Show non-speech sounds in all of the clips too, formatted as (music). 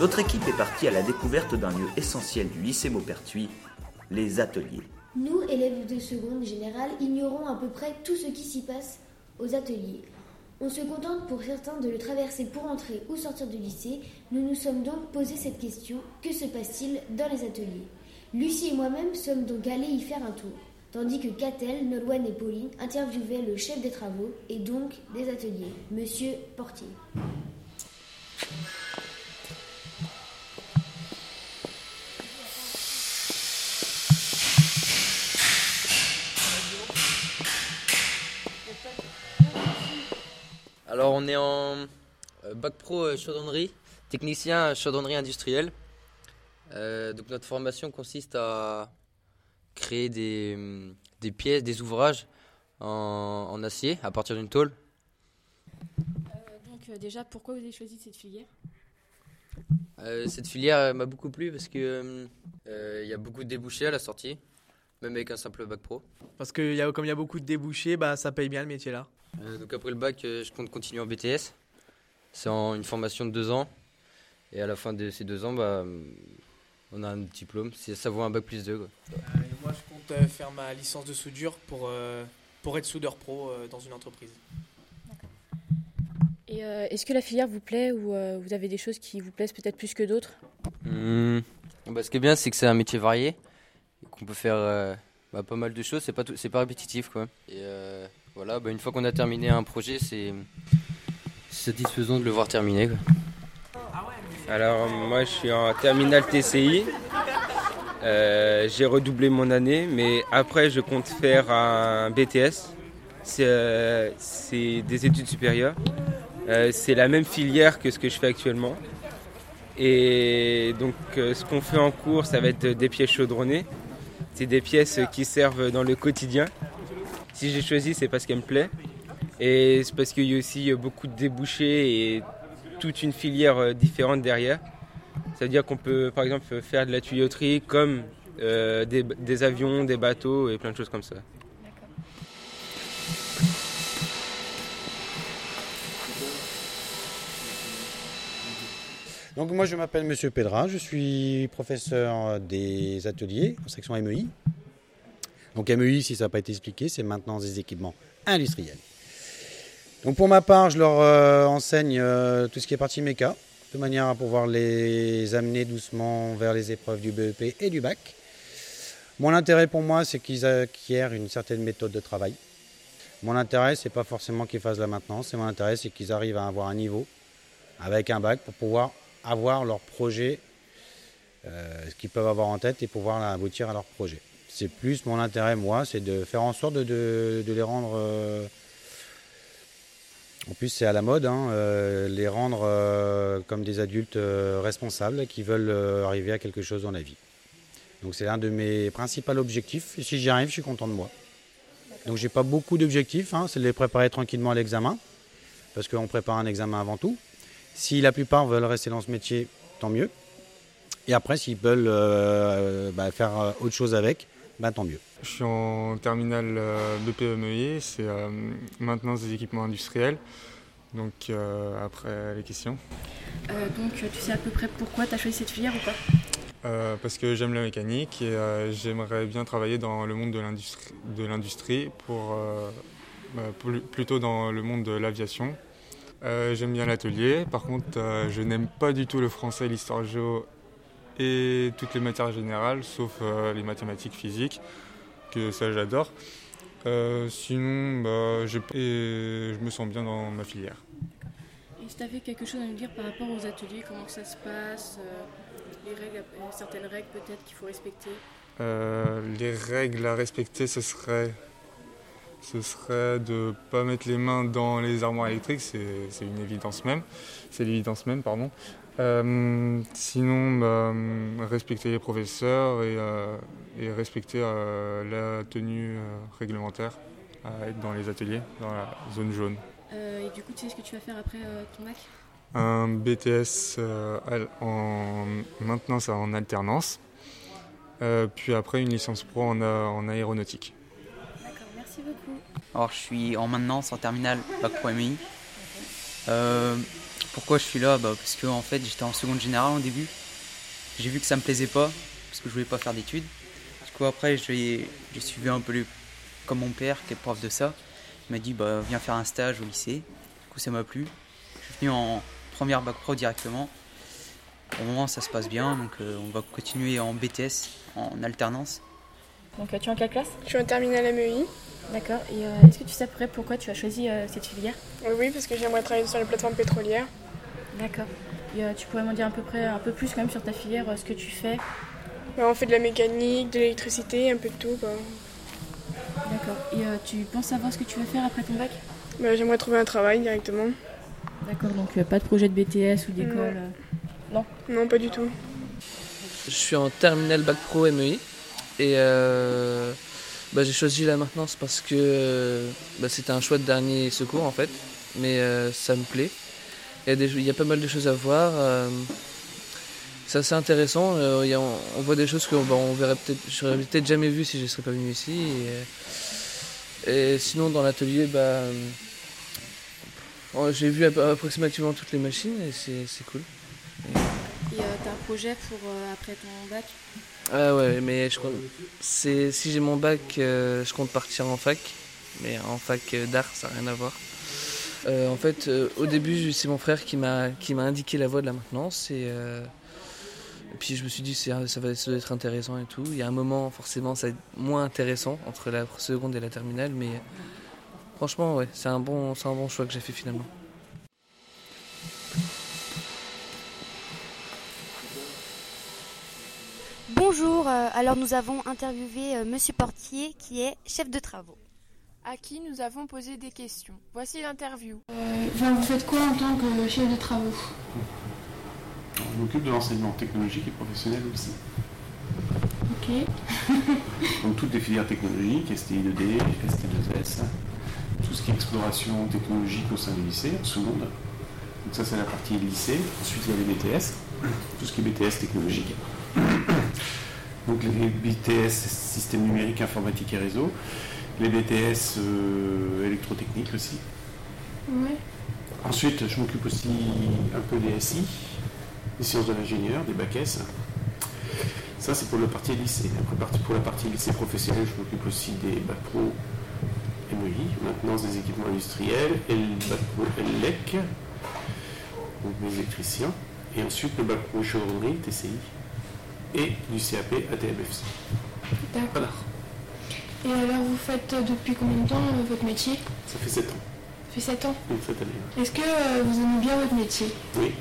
Notre équipe est partie à la découverte d'un lieu essentiel du lycée Maupertuis, les ateliers. Nous, élèves de seconde générale, ignorons à peu près tout ce qui s'y passe aux ateliers. On se contente pour certains de le traverser pour entrer ou sortir du lycée. Nous nous sommes donc posé cette question que se passe-t-il dans les ateliers? Lucie et moi-même sommes donc allés y faire un tour, tandis que Catel, Nolwenn et Pauline interviewaient le chef des travaux et donc des ateliers, Monsieur Portier. Alors on est en euh, bac pro euh, chaudronnerie, technicien chaudronnerie industrielle. Euh, donc notre formation consiste à créer des, des pièces, des ouvrages en, en acier à partir d'une tôle. donc euh, déjà, pourquoi vous avez choisi cette filière? Euh, cette filière euh, m'a beaucoup plu parce que hum, euh, il y a beaucoup de débouchés à la sortie, même avec un simple bac pro. Parce que y a, comme il y a beaucoup de débouchés, bah, ça paye bien le métier là. Euh, donc après le bac, euh, je compte continuer en BTS. C'est en une formation de deux ans. Et à la fin de ces deux ans, bah, on a un diplôme. Ça vaut un bac plus 2. Quoi. moi, je compte euh, faire ma licence de soudure pour, euh, pour être soudeur pro euh, dans une entreprise. Et euh, est-ce que la filière vous plaît ou euh, vous avez des choses qui vous plaisent peut-être plus que d'autres? Hum, bah, ce qui est bien, c'est que c'est un métier varié. et Qu'on peut faire euh, bah, pas mal de choses. C'est pas, tout- pas répétitif. Quoi. Et euh, voilà, bah, une fois qu'on a terminé un projet, c'est satisfaisant de le voir terminé. Alors moi je suis en terminale TCI. Euh, j'ai redoublé mon année, mais après je compte faire un BTS. C'est euh, c'est des études supérieures. Euh, c'est la même filière que ce que je fais actuellement. Et donc ce qu'on fait en cours, ça va être des pièces chaudronnées. C'est des pièces qui servent dans le quotidien. Si j'ai choisi, c'est parce qu'elle me plaît. Et c'est parce qu'il y a aussi beaucoup de débouchés et toute une filière euh, différente derrière. Ça veut dire qu'on peut par exemple faire de la tuyauterie comme euh, des, des avions, des bateaux et plein de choses comme ça. Donc moi je m'appelle Monsieur Pedra, je suis professeur des ateliers en section MEI. Donc MEI, si ça n'a pas été expliqué, c'est maintenance des équipements industriels. Donc pour ma part, je leur euh, enseigne euh, tout ce qui est partie méca, de manière à pouvoir les amener doucement vers les épreuves du BEP et du bac. Mon intérêt pour moi, c'est qu'ils acquièrent une certaine méthode de travail. Mon intérêt, c'est pas forcément qu'ils fassent la maintenance, et mon intérêt, c'est qu'ils arrivent à avoir un niveau avec un bac pour pouvoir avoir leur projet, euh, ce qu'ils peuvent avoir en tête et pouvoir aboutir à leur projet. C'est plus mon intérêt, moi, c'est de faire en sorte de, les rendre. euh, en plus, c'est à la mode, hein, euh, les rendre euh, comme des adultes responsables qui veulent arriver à quelque chose dans la vie. Donc, c'est l'un de mes principaux objectifs. Si j'y arrive, je suis content de moi. Donc, j'ai pas beaucoup d'objectifs, hein, c'est de les préparer tranquillement à l'examen, parce qu'on prépare un examen avant tout. Si la plupart veulent rester dans ce métier, tant mieux. Et après, s'ils veulent bah, faire autre chose avec, bah, tant mieux. Je suis en terminale euh, de PMEI, c'est euh, maintenance des équipements industriels. Donc euh, après les questions. Euh, Donc tu sais à peu près pourquoi tu as choisi cette filière ou pas? Euh, parce que j'aime la mécanique et euh, j'aimerais bien travailler dans le monde de l'industrie, de l'industrie pour, euh, bah, pl- plutôt dans le monde de l'aviation. Euh, j'aime bien l'atelier, par contre euh, je n'aime pas du tout le français, l'histoire géo et toutes les matières générales, sauf euh, les mathématiques physiques, que ça j'adore. Euh, sinon, bah, je, et je me sens bien dans ma filière. Et si tu avais quelque chose à nous dire par rapport aux ateliers, comment ça se passe, euh, les règles, certaines règles peut-être qu'il faut respecter? Euh, les règles à respecter, ce serait, ce serait de ne pas mettre les mains dans les armoires électriques, c'est c'est une évidence même. C'est l'évidence même, pardon. Euh, sinon, bah, respecter les professeurs et, euh, et respecter euh, la tenue euh, réglementaire à être dans les ateliers, dans la zone jaune. Euh, Et du coup, tu sais ce que tu vas faire après euh, ton bac? Un BTS euh, en maintenance en alternance, euh, puis après une licence pro en, a- en aéronautique. D'accord, merci beaucoup. Alors, je suis en maintenance en terminale Bac Pro MI. Pourquoi je suis là bah, Parce que en fait, j'étais en seconde générale au début. J'ai vu que ça me plaisait pas, parce que je voulais pas faire d'études. Du coup, après, j'ai suivi un peu comme mon père, qui est prof de ça. Il m'a dit bah, Viens faire un stage au lycée. Du coup, ça m'a plu. Je suis venu en première bac pro directement. Au moment, ça se passe bien, donc euh, on va continuer en BTS, en alternance. Donc, tu es en quelle classe? Je suis en terminale MEI. D'accord. Et euh, est-ce que tu sais après pourquoi tu as choisi euh, cette filière? Oui, parce que j'aimerais travailler sur les plateformes pétrolières. D'accord. Et tu pourrais m'en dire un peu, près, un peu plus quand même sur ta filière, ce que tu fais? Bah, On fait de la mécanique, de l'électricité, un peu de tout. D'accord. Et tu penses savoir ce que tu vas faire après ton bac? Bah, J'aimerais trouver un travail directement. D'accord, donc pas de projet de BTS ou d'école non. Non, pas du tout. Je suis en terminale bac pro MEI et euh, bah, j'ai choisi la maintenance parce que bah, c'était un choix de dernier secours en fait, mais euh, ça me plaît. Il y, a pas mal de choses à voir. Euh, c'est assez intéressant. on, voit des choses que bah, on verrait peut-être, jamais vu si je ne serais pas venu ici. Et, sinon dans l'atelier, bah, j'ai vu approximativement toutes les machines et c'est cool. Et euh, t'as un projet pour euh, après ton bac? Ah ouais, mais je c'est si j'ai mon bac, euh, je compte partir en fac, mais en fac d'art, ça n'a rien à voir. en fait, au début, c'est mon frère qui m'a indiqué la voie de la maintenance et, puis je me suis dit ça, ça va être intéressant et tout. Il y a un moment, forcément, ça va être moins intéressant entre la seconde et la terminale, mais franchement, ouais, c'est un bon, c'est un bon choix que j'ai fait finalement. Bonjour, euh, alors nous avons interviewé euh, Monsieur Portier qui est chef de travaux. À qui nous avons posé des questions. Voici l'interview. Euh, vous faites quoi en tant que chef de travaux? On m'occupe de l'enseignement technologique et professionnel aussi. Ok. (laughs) Donc toutes les filières technologiques, STI2D, ST2S, tout ce qui est exploration technologique au sein du lycée, en seconde. Donc ça c'est la partie lycée. Ensuite il y a les BTS, tout ce qui est BTS technologique. (coughs) Donc les BTS, système numérique, informatique et réseau. Les BTS euh, électrotechnique aussi. Ensuite, je m'occupe aussi un peu des SI, des sciences de l'ingénieur, des bacs S. Ça, c'est pour le parti lycée. Après, pour la partie lycée professionnel, je m'occupe aussi des bacs pro MEI, maintenance des équipements industriels, et le bac pro ELEC, donc mes électriciens. Et ensuite, le bac pro chaudronnerie, TCI et du CAP ATMFC. D'accord. Et alors, vous faites euh, depuis combien de temps euh, votre métier? Ça fait 7 ans. Ça fait 7 ans? Donc cette année. Est-ce que euh, vous aimez bien votre métier? Oui.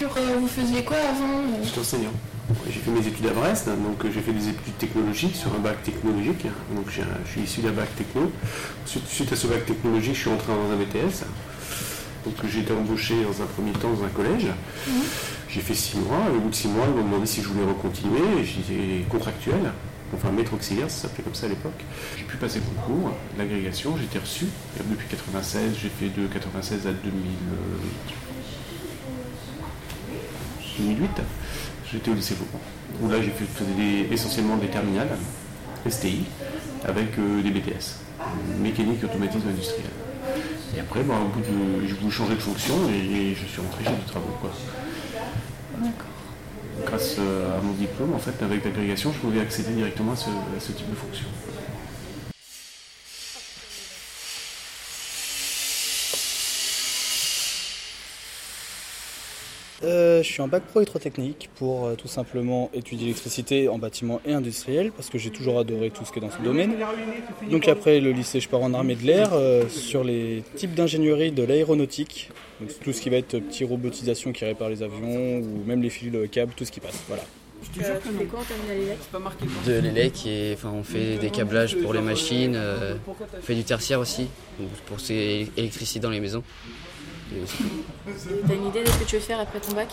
vous faisiez quoi avant J'étais enseignant. J'ai fait mes études à Brest, hein, donc j'ai fait des études technologiques sur un bac technologique. Donc je suis issu d'un bac techno. suite à ce bac technologique, je suis entré dans un BTS. Donc j'ai été embauché dans un premier temps dans un collège. Mhm. J'ai fait six mois, au bout de six mois, ils m'ont demandé si je voulais recontinuer, j'étais contractuel, enfin maître auxiliaire, ça s'appelait comme ça à l'époque. J'ai pu passer le concours, l'agrégation, j'ai été reçu. depuis 96, j'ai fait de 96 à 2008, j'étais au lycée Vauban, où là j'ai fait essentiellement des terminales, STI, avec euh, des BTS, mécanique et automatisme industriel. Et après, bah, au bout de, j'ai voulu changer de fonction et, je suis rentré chez de travaux. Quoi. Grâce euh, à mon diplôme, en fait, avec l'agrégation, je pouvais accéder directement à ce type de fonction. Euh, je suis en bac pro électrotechnique pour euh, tout simplement étudier l'électricité en bâtiment et industriel parce que j'ai toujours adoré tout ce qui est dans ce domaine. Donc après le lycée, je pars en armée de l'air euh, sur les types d'ingénierie de l'aéronautique. tout ce qui va être petite robotisation qui répare les avions ou même les fils de câbles, tout ce qui passe. Voilà. tu fais quoi en De l'élec et enfin on fait des câblages pour les machines, on fait du tertiaire aussi, pour ces électricités dans les maisons. T'as une idée de ce que tu veux faire après ton bac?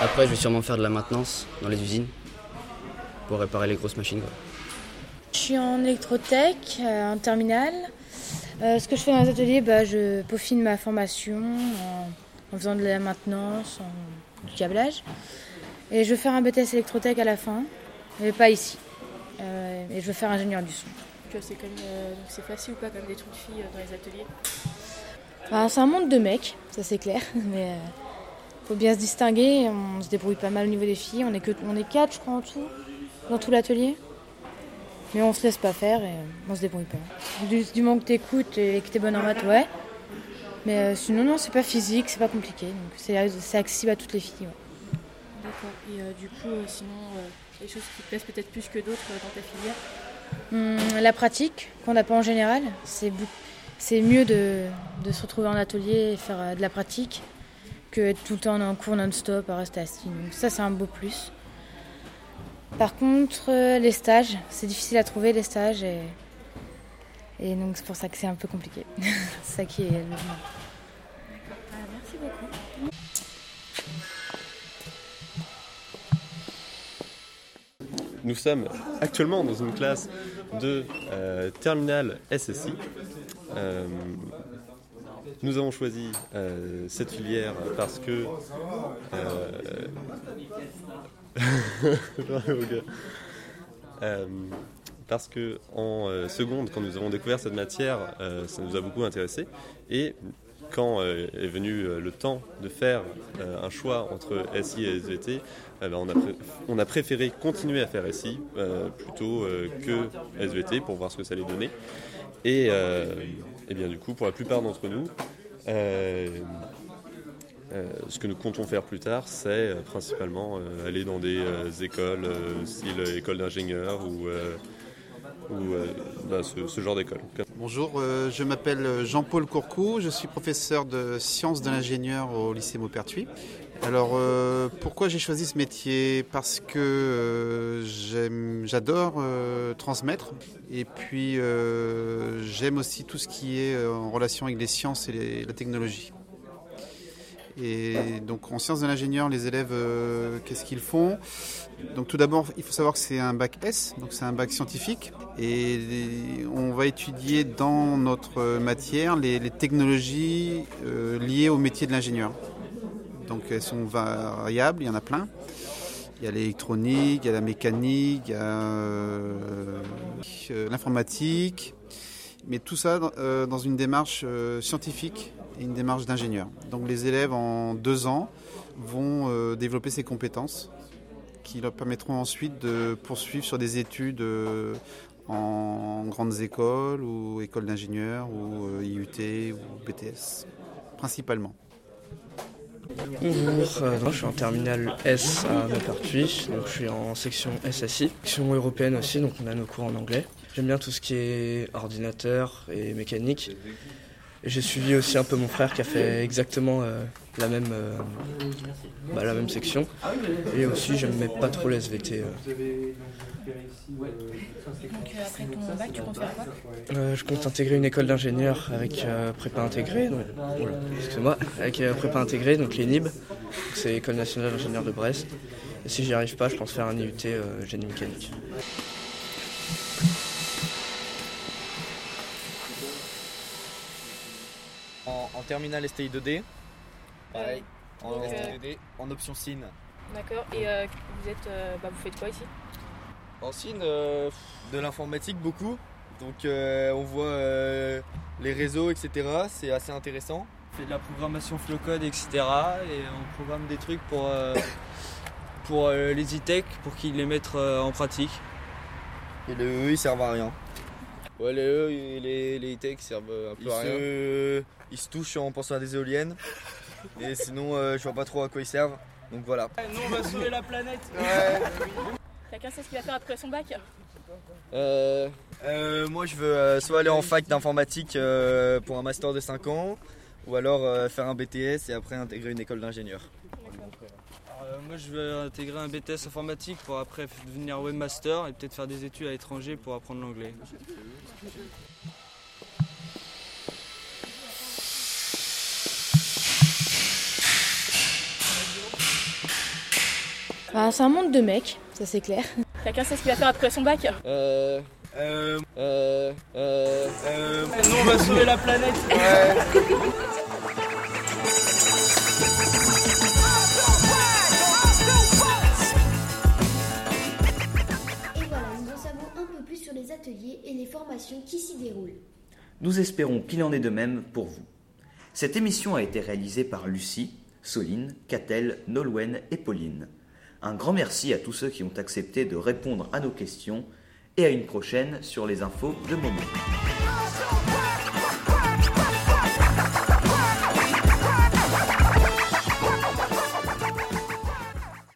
Après, je vais sûrement faire de la maintenance dans les usines pour réparer les grosses machines. Je suis en électrotech, euh, en terminale. Euh, ce que je fais dans les ateliers, bah, je peaufine ma formation en, faisant de la maintenance, du câblage. Et je veux faire un BTS électrotech à la fin, mais pas ici. Euh, et je veux faire ingénieur du son. C'est facile ou pas comme des trucs de filles dans les ateliers? Bah, c'est un monde de mecs, ça c'est clair, (laughs) mais euh, faut bien se distinguer. On se débrouille pas mal au niveau des filles. On est que, on est quatre, je crois, en tout, dans tout l'atelier. Mais on se laisse pas faire et euh, on se débrouille pas. Du, du moment que t'écoutes et que t'es bonne en maths, ouais. Mais euh, sinon, non, c'est pas physique, c'est pas compliqué. Donc c'est c'est accessible à toutes les filles. ouais. D'accord. Et euh, du coup, euh, sinon, euh, les choses qui te plaisent peut-être plus que d'autres euh, dans ta filière? Hum, la pratique, qu'on n'a pas en général, c'est bou- c'est mieux de, se retrouver en atelier et faire euh, de la pratique que être tout le temps en cours non-stop à rester assis. Donc ça, c'est un beau plus. Par contre, euh, les stages, c'est difficile à trouver les stages et, donc c'est pour ça que c'est un peu compliqué. (laughs) ça qui est le Nous sommes actuellement dans une classe de euh, terminale SSI. Euh, nous avons choisi euh, cette filière parce que. euh, (laughs) parce que en seconde, quand nous avons découvert cette matière, ça nous a beaucoup intéressé. Et quand euh, est venu euh, le temps de faire euh, un choix entre SI et SVT, eh ben, on, a préféré continuer à faire SI plutôt que SVT pour voir ce que ça allait donner. Et, bien du coup, pour la plupart d'entre nous, ce que nous comptons faire plus tard, c'est principalement aller dans des écoles, style école d'ingénieur ou, ou euh, bah, ce, genre d'école. Bonjour, euh, je m'appelle Jean-Paul Courcou, je suis professeur de sciences de l'ingénieur au lycée Maupertuis. Alors euh, pourquoi j'ai choisi ce métier? Parce que j'adore transmettre et puis j'aime aussi tout ce qui est en relation avec les sciences et la technologie. Et donc en sciences de l'ingénieur, les élèves, euh, qu'est-ce qu'ils font? Donc tout d'abord, il faut savoir que c'est un bac S, donc c'est un bac scientifique, et on va étudier dans notre matière les, technologies euh, liées au métier de l'ingénieur. Donc elles sont variables, il y en a plein. Il y a l'électronique, il y a la mécanique, il y a euh, euh, l'informatique, mais tout ça euh, dans une démarche euh, scientifique et une démarche d'ingénieur. Donc les élèves en deux ans vont euh, développer ces compétences qui leur permettront ensuite de poursuivre sur des études euh, en grandes écoles ou écoles d'ingénieurs ou euh, IUT ou BTS, principalement. Bonjour, je suis en terminale S à Maupertuis, donc je suis en section SSI, section européenne aussi, donc on a nos cours en anglais. J'aime bien tout ce qui est ordinateur et mécanique. J'ai suivi aussi un peu mon frère qui a fait exactement euh, la, même, euh, bah, la même section. Et aussi, j'aimais pas trop les SVT. euh. Donc après ton bac, tu comptes faire quoi? Je compte intégrer une école d'ingénieur avec prépa intégrée, donc, oula, excusez-moi, avec prépa intégrée, donc l'ENIB, c'est École nationale d'ingénieur de Brest. Et si j'y arrive pas, je pense faire un IUT génie mécanique. En, en terminale STI 2D. Pareil. En, Donc, STI euh, 2D, en option SIN. D'accord. Et euh, vous êtes, euh, bah, vous faites quoi ici? En SIN, euh, de l'informatique beaucoup. Donc euh, on voit euh, les réseaux, etc. C'est assez intéressant. On fait de la programmation flow-code, etc. Et on programme des trucs pour, euh, (coughs) pour euh, les e-tech, pour qu'ils les mettent euh, en pratique. Et les E, ils servent à rien. Ouais, les E et les, les e-tech servent un peu Ils à rien. se, ils se touchent en pensant à des éoliennes. Et sinon, euh, je vois pas trop à quoi ils servent. Donc voilà. Nous, on va sauver la planète. Quelqu'un sait ce qu'il va faire après son bac Euh, euh, moi, je veux euh, soit aller en fac d'informatique euh, pour un master de 5 ans, ou alors euh, faire un BTS et après intégrer une école d'ingénieur. Euh, moi, je vais intégrer un BTS informatique pour après devenir webmaster et peut-être faire des études à l'étranger pour apprendre l'anglais. Bah, c'est un monde de mecs, ça c'est clair. Quelqu'un sait ce qu'il va faire après son bac Euh. Euh. Euh. Euh. Nous, on va sauver la planète. Et ateliers et les formations qui s'y déroulent. Nous espérons qu'il en est de même pour vous. Cette émission a été réalisée par Lucie, Soline, Catel, Nolwenn et Pauline. Un grand merci à tous ceux qui ont accepté de répondre à nos questions et à une prochaine sur les infos de Momo.